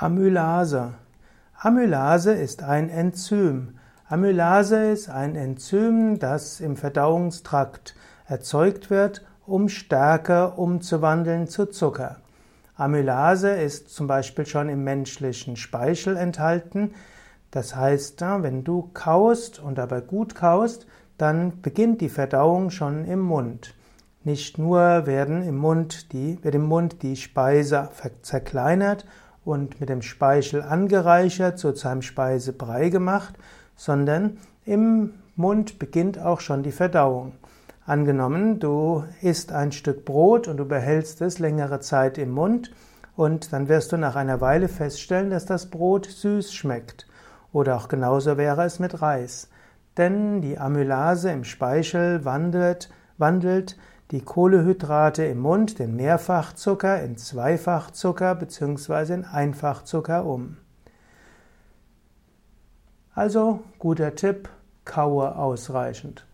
Amylase. Amylase ist ein Enzym. Amylase ist ein Enzym, das im Verdauungstrakt erzeugt wird, um Stärke umzuwandeln zu Zucker. Amylase ist zum Beispiel schon im menschlichen Speichel enthalten. Das heißt, wenn du kaust und dabei gut kaust, dann beginnt die Verdauung schon im Mund. Nicht nur werden im Mund die, wird im Mund die Speise zerkleinert und mit dem Speichel angereichert, so zu einem Speisebrei gemacht, sondern im Mund beginnt auch schon die Verdauung. Angenommen, du isst ein Stück Brot und du behältst es längere Zeit im Mund und dann wirst du nach einer Weile feststellen, dass das Brot süß schmeckt. Oder auch genauso wäre es mit Reis. Denn die Amylase im Speichel wandelt, wandelt die Kohlehydrate im Mund, den Mehrfachzucker, in Zweifachzucker bzw. in Einfachzucker um. Also guter Tipp, kaue ausreichend.